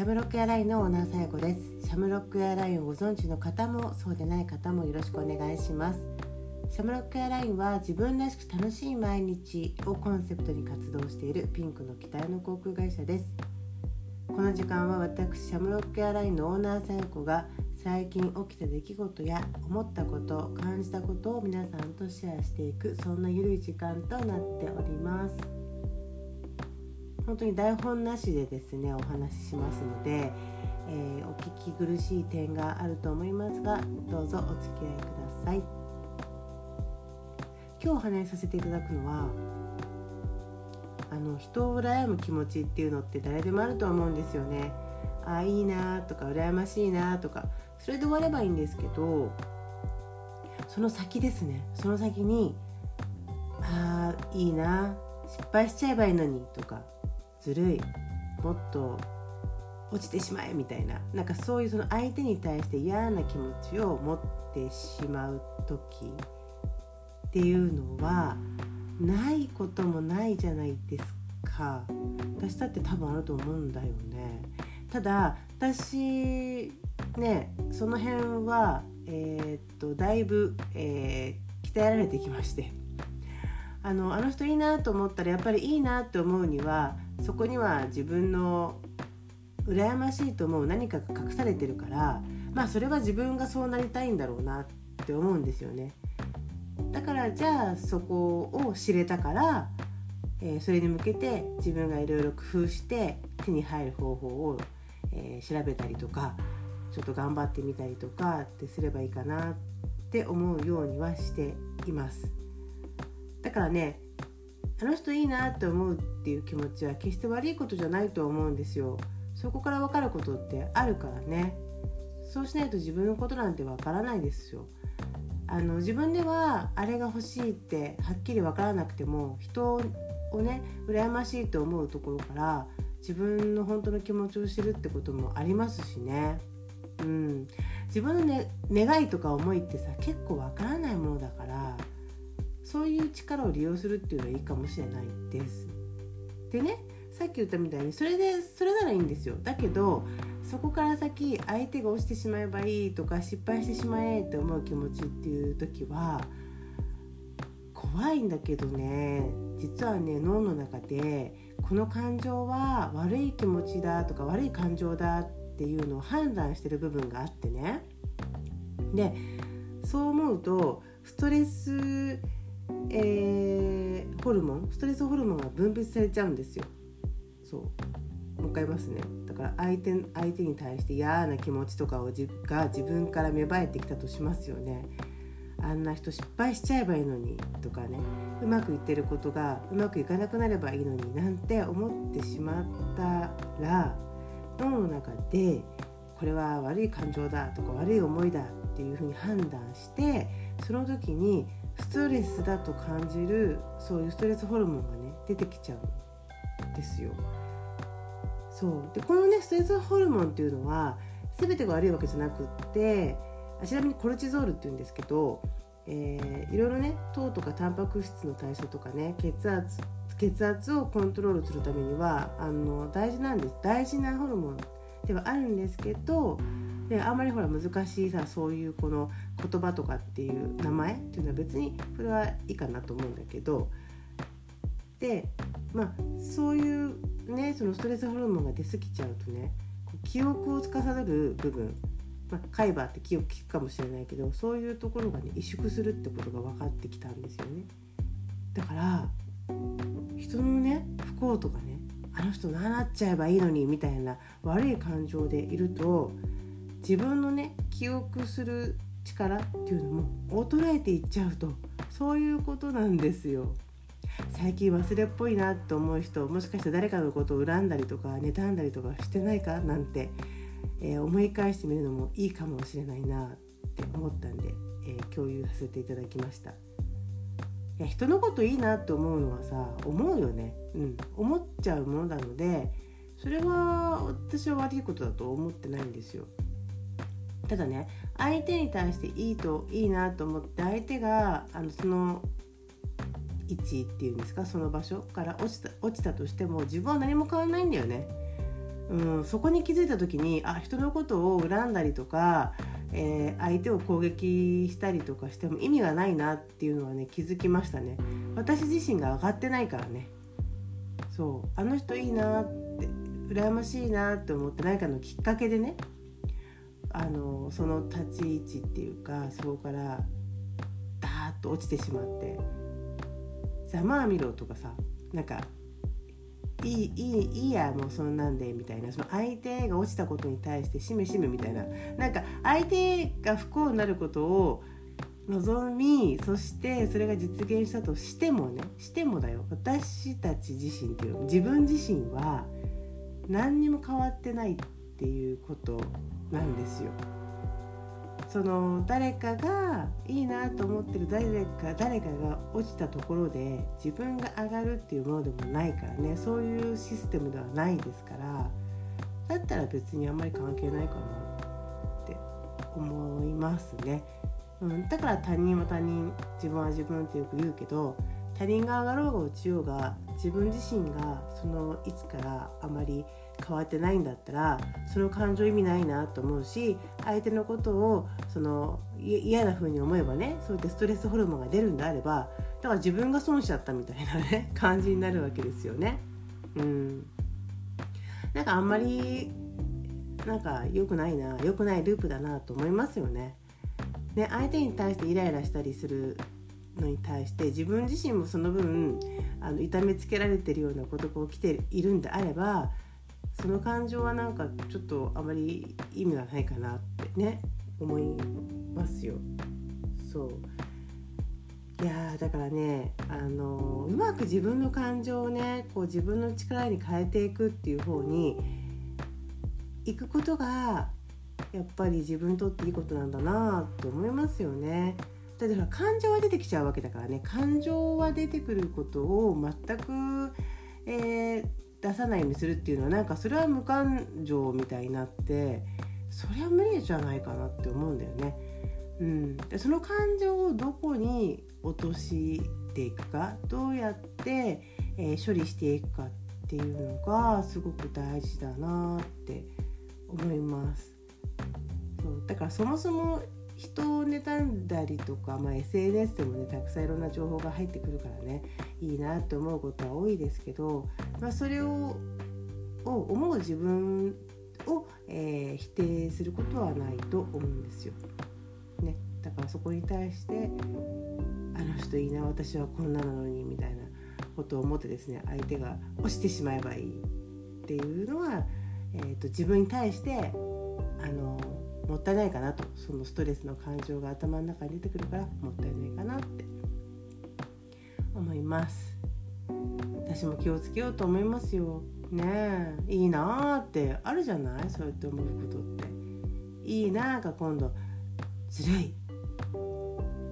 シャムロックエアラインのオーナーさやこです。シャムロックエアラインをご存知の方もそうでない方もよろしくお願いします。シャムロックエアラインは自分らしく楽しい毎日をコンセプトに活動しているピンクの機体の航空会社です。この時間は私シャムロックエアラインのオーナーさやこが最近起きた出来事や思ったこと感じたことを皆さんとシェアしていくそんなゆるい時間となっております。本当に台本なしでですねお話ししますので、えー、お聞き苦しい点があると思いますがどうぞお付き合いください。今日お話しさせていただくのはあの人を羨む気持ちっていうのって誰でもあると思うんですよね。ああいいなとか羨ましいなとかそれで終わればいいんですけどその先ですね。その先にああいいな失敗しちゃえばいいのにとかずるい。もっと落ちてしまえみたいな。なんかそういうその相手に対して嫌な気持ちを持ってしまう時っていうのはないこともないじゃないですか。私だって多分あると思うんだよね。ただ私ねその辺はえー、っとだいぶ、えー、鍛えられてきまして。あのあの人いいなと思ったらやっぱりいいなって思うにはそこには自分の羨ましいと思う何かが隠されてるからまあそれは自分がそうなりたいんだろうなって思うんですよね。だからじゃあそこを知れたから、えー、それに向けて自分がいろいろ工夫して手に入る方法を、えー、調べたりとかちょっと頑張ってみたりとかってすればいいかなって思うようにはしています。だからねあの人いいなって思うっていう気持ちは決して悪いことじゃないと思うんですよ。そこから分かることってあるからね。そうしないと自分のことなんて分からないですよ。あの自分ではあれが欲しいってはっきり分からなくても人をね羨ましいと思うところから自分の本当の気持ちを知るってこともありますしね。うん。自分の、ね、願いとか思いってさ結構分からないものだかそういう力を利用するっていうのはいいかもしれないです。でねさっき言ったみたいにそれでそれならいいんですよ。だけどそこから先相手が落ちてしまえばいいとか失敗してしまえって思う気持ちっていう時は怖いんだけどね。実はね脳の中でこの感情は悪い気持ちだとか悪い感情だっていうのを判断してる部分があってね。でそう思うとストレスえー、ホルモンストレスホルモンが分泌されちゃうんですよ。そう。もう一回言いますね。だから相手相手に対して嫌な気持ちとかをじが自分から芽生えてきたとしますよね。あんな人失敗しちゃえばいいのにとかね。うまくいってることがうまくいかなくなればいいのになんて思ってしまったら脳の中でこれは悪い感情だとか悪い思いだっていうふうに判断してその時にストレスだと感じるそういうストレスホルモンがね出てきちゃうんですよ。そうでこのねストレスホルモンっていうのは全てが悪いわけじゃなくってあちなみにコルチゾールっていうんですけど、えー、いろいろね糖とかタンパク質の代謝とかね血圧血圧をコントロールするためにはあの大事なんです大事なホルモンではあるんですけどであんまりほら難しいさそういうこの言葉とかっていう名前っていうのは別にこれはいいかなと思うんだけどでまあそういうねそのストレスホルモンが出過ぎちゃうとね記憶を司る部分まあ、海馬って記憶聞くかもしれないけどそういうところがね萎縮するってことが分かってきたんですよね。だから人のね不幸とかねあの人なっちゃえばいいのにみたいな悪い感情でいると自分のね記憶する力っていうのも衰えていっちゃうとそういうことなんですよ。最近忘れっぽいなと思う人もしかして誰かのことを恨んだりとか妬んだりとかしてないか？なんて、えー、思い返してみるのもいいかもしれないなって思ったんで、えー、共有させていただきました。や人のこといいなって思うのはさ思うよね、うん、思っちゃうものなのでそれは私は悪いことだと思ってないんですよ。ただね相手に対していいといいなと思って相手があのその位置っていうんですかその場所から落ちた落ちたとしても自分は何も変わらないんだよね。うん、そこに気づいた時にあ人のことを恨んだりとか、えー、相手を攻撃したりとかしても意味がないなっていうのはね気づきましたね。私自身が上がってないからね。そう。あの人いいなって羨ましいなって思って何かのきっかけでねあのその立ち位置っていうかそこからダーッと落ちてしまって「ざまあ見ろ」とかさなんかいいいいいいやもうそんなんでみたいな。その相手が落ちたことに対してしめしめみたいな。なんか相手が不幸になることを望みそしてそれが実現したとしてもねしてもだよ。私たち自身っていう自分自身は何にも変わってないっていうことなんですよ。その誰かがいいなと思ってる誰か誰かが落ちたところで自分が上がるっていうものでもないからねそういうシステムではないですからだったら別にあんまり関係ないかなって思いますね。うん、だから他人は他人自分は自分ってよく言うけど他人が上がろうが落ちようが自分自身がそのいつからあまり変わってないんだったらその感情意味ないなと思うし相手のことをその嫌な風に思えばねそうやってストレスホルモンが出るんであればだから自分が損しちゃったみたいなね 感じになるわけですよね。うん、なんかあんまりなんか良くないな良くないループだなと思いますよね。ね相手に対してイライラしたりするのに対して自分自身もその分あの痛めつけられてるようなことが起きているんであればその感情はなんかちょっとあまり意味がないかなってね思いますよ。そういやだからねあのうまく自分の感情をねこう自分の力に変えていくっていう方に行くことがやっぱり自分にとっていいことなんだなって思いますよね。だって感情は出てきちゃうわけだからね感情は出てくることを全く、えー、出さないようにするっていうのはなんかそれは無感情みたいになってそれは無理じゃないかなって思うんだよね。うん、でその感情をどこに落としていくかどうやって、えー、処理していくかっていうのがすごく大事だなって思います。そうだからそもそも人を妬んだりとか、まあ、SNS でもねたくさんいろんな情報が入ってくるからねいいなって思うことは多いですけど、まあ、それを思う自分を、えー、否定することはないと思うんですよ。ね、だからそこに対してあの人いいな私はこんななのにみたいなことを思ってですね相手が押してしまえばいいっていうのは、えー、と自分に対してあのもったいないかなと。そのストレスの感情が頭の中に出てくるからもったいないかなって思います。私も気をつけようと思いますよ。ねえ。いいなーってあるじゃない？そうやって思うことって。いいなーが今度ずるい。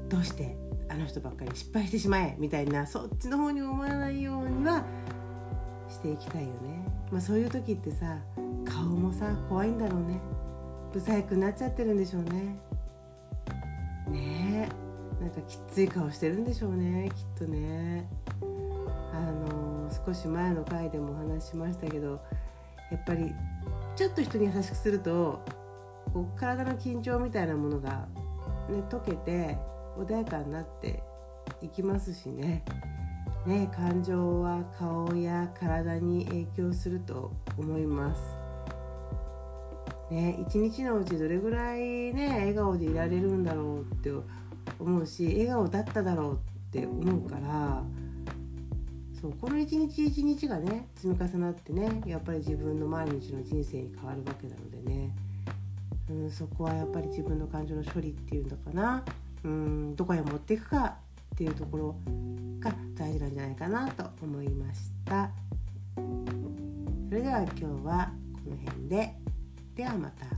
どうして？あの人ばっかり失敗してしまえ。みたいなそっちの方に思わないようにはしていきたいよね。まあそういう時ってさ顔もさ怖いんだろうね。不細工になっちゃってるんでしょうね。ねえ。なんかきつい顔してるんでしょうねきっとね。あの少し前の回でもお話ししましたけどやっぱりちょっと人に優しくするとこう体の緊張みたいなものが、ね、溶けて穏やかになっていきますしねね感情は顔や体に影響すると思います。ね、一日のうちどれぐらいね笑顔でいられるんだろうって思うし笑顔だっただろうって思うからそうこの一日一日がね積み重なってねやっぱり自分の毎日の人生に変わるわけなのでね、うん、そこはやっぱり自分の感情の処理っていうのかな、うん、どこへ持っていくかっていうところが大事なんじゃないかなと思いました。それでは今日はこの辺でではまた。